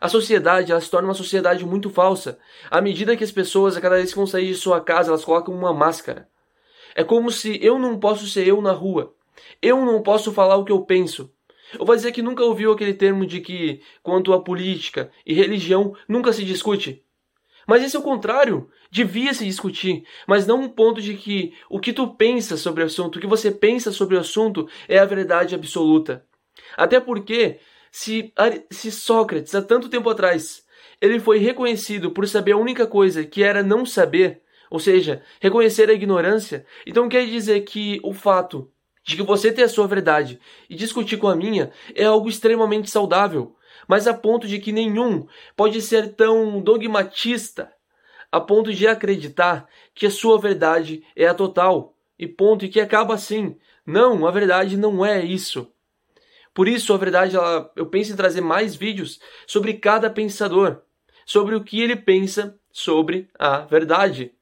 A sociedade ela se torna uma sociedade muito falsa. À medida que as pessoas, a cada vez que vão sair de sua casa, elas colocam uma máscara. É como se eu não posso ser eu na rua. Eu não posso falar o que eu penso. Ou vai dizer que nunca ouviu aquele termo de que, quanto a política e religião, nunca se discute. Mas esse é o contrário. Devia se discutir, mas não um ponto de que o que tu pensa sobre o assunto, o que você pensa sobre o assunto é a verdade absoluta. Até porque, se, se Sócrates, há tanto tempo atrás, ele foi reconhecido por saber a única coisa que era não saber, ou seja, reconhecer a ignorância, então quer dizer que o fato de que você ter a sua verdade e discutir com a minha é algo extremamente saudável, mas a ponto de que nenhum pode ser tão dogmatista a ponto de acreditar que a sua verdade é a total e ponto e que acaba assim. Não, a verdade não é isso. Por isso, a verdade, ela, eu penso em trazer mais vídeos sobre cada pensador, sobre o que ele pensa sobre a verdade.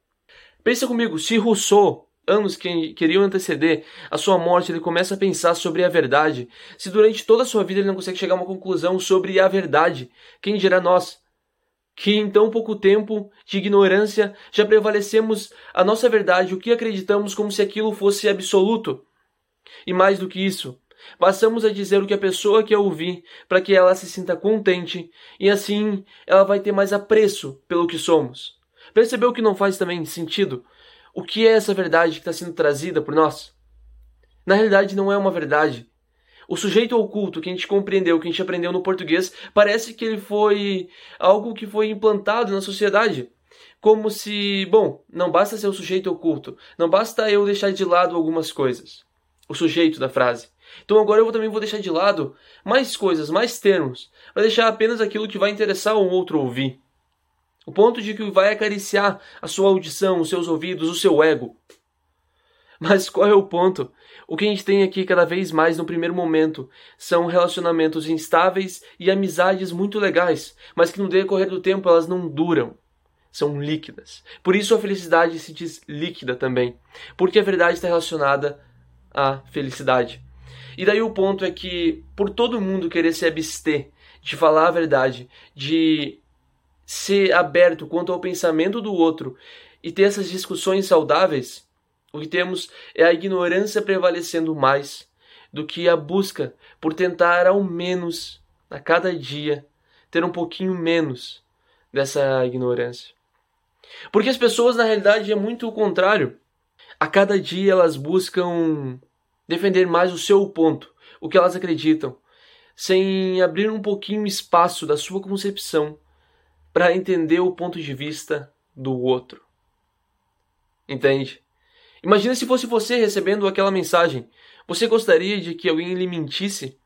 Pensa comigo, se Rousseau anos que queriam anteceder a sua morte, ele começa a pensar sobre a verdade. Se durante toda a sua vida ele não consegue chegar a uma conclusão sobre a verdade, quem dirá nós? Que em tão pouco tempo de ignorância já prevalecemos a nossa verdade, o que acreditamos como se aquilo fosse absoluto. E mais do que isso, passamos a dizer o que a pessoa quer ouvir para que ela se sinta contente e assim ela vai ter mais apreço pelo que somos. Percebeu que não faz também sentido? O que é essa verdade que está sendo trazida por nós? Na realidade, não é uma verdade. O sujeito oculto que a gente compreendeu, que a gente aprendeu no português, parece que ele foi algo que foi implantado na sociedade. Como se, bom, não basta ser o sujeito oculto, não basta eu deixar de lado algumas coisas. O sujeito da frase. Então agora eu também vou deixar de lado mais coisas, mais termos, para deixar apenas aquilo que vai interessar o outro ouvir. O ponto de que vai acariciar a sua audição, os seus ouvidos, o seu ego. Mas qual é o ponto? O que a gente tem aqui cada vez mais no primeiro momento são relacionamentos instáveis e amizades muito legais, mas que no decorrer do tempo elas não duram. São líquidas. Por isso a felicidade se diz líquida também. Porque a verdade está relacionada à felicidade. E daí o ponto é que, por todo mundo querer se abster de falar a verdade, de ser aberto quanto ao pensamento do outro e ter essas discussões saudáveis, o que temos é a ignorância prevalecendo mais do que a busca por tentar ao menos a cada dia ter um pouquinho menos dessa ignorância. Porque as pessoas na realidade é muito o contrário. A cada dia elas buscam defender mais o seu ponto, o que elas acreditam, sem abrir um pouquinho espaço da sua concepção para entender o ponto de vista do outro. Entende? Imagina se fosse você recebendo aquela mensagem. Você gostaria de que alguém lhe mentisse?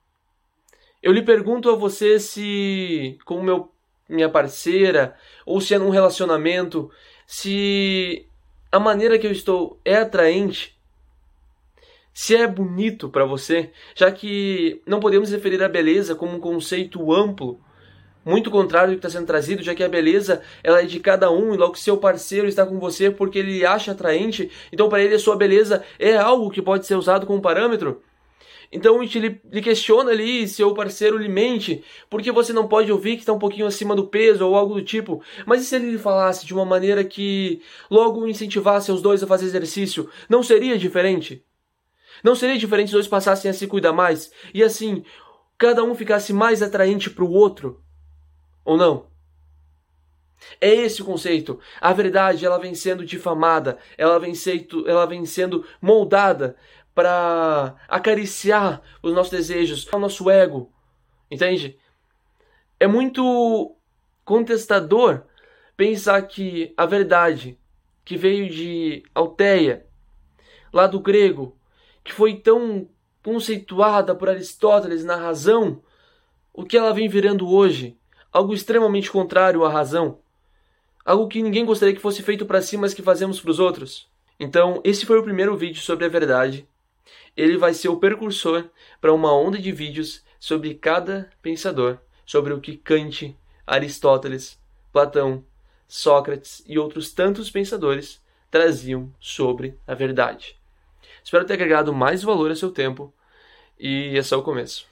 Eu lhe pergunto a você se, como meu, minha parceira, ou se é num relacionamento, se a maneira que eu estou é atraente, se é bonito para você, já que não podemos referir a beleza como um conceito amplo muito contrário do que está sendo trazido, já que a beleza ela é de cada um, e logo seu parceiro está com você porque ele acha atraente, então para ele a sua beleza é algo que pode ser usado como parâmetro. Então lhe questiona ali se o parceiro lhe mente, porque você não pode ouvir que está um pouquinho acima do peso ou algo do tipo. Mas e se ele lhe falasse de uma maneira que logo incentivasse os dois a fazer exercício? Não seria diferente? Não seria diferente se dois passassem a se cuidar mais? E assim, cada um ficasse mais atraente para o outro? Ou não? É esse o conceito. A verdade, ela vem sendo difamada, ela vem, sendo, ela vem sendo moldada para acariciar os nossos desejos, o nosso ego. Entende? É muito contestador pensar que a verdade que veio de Alteia, lá do grego, que foi tão conceituada por Aristóteles na razão, o que ela vem virando hoje algo extremamente contrário à razão, algo que ninguém gostaria que fosse feito para si, mas que fazemos para os outros. Então, esse foi o primeiro vídeo sobre a verdade. Ele vai ser o precursor para uma onda de vídeos sobre cada pensador, sobre o que Kant, Aristóteles, Platão, Sócrates e outros tantos pensadores traziam sobre a verdade. Espero ter agregado mais valor a seu tempo e é só o começo.